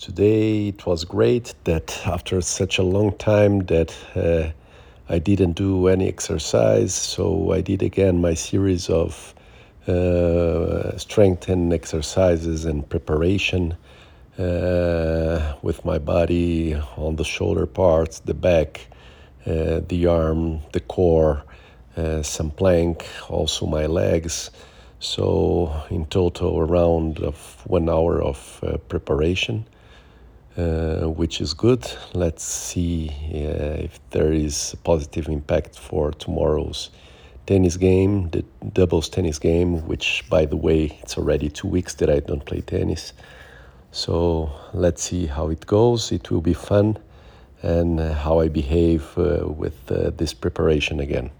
Today it was great that after such a long time that uh, I didn't do any exercise, so I did again my series of uh, strength and exercises and preparation uh, with my body on the shoulder parts, the back, uh, the arm, the core, uh, some plank, also my legs. So in total, around of one hour of uh, preparation. Uh, which is good. Let's see uh, if there is a positive impact for tomorrow's tennis game, the doubles tennis game, which, by the way, it's already two weeks that I don't play tennis. So let's see how it goes. It will be fun and uh, how I behave uh, with uh, this preparation again.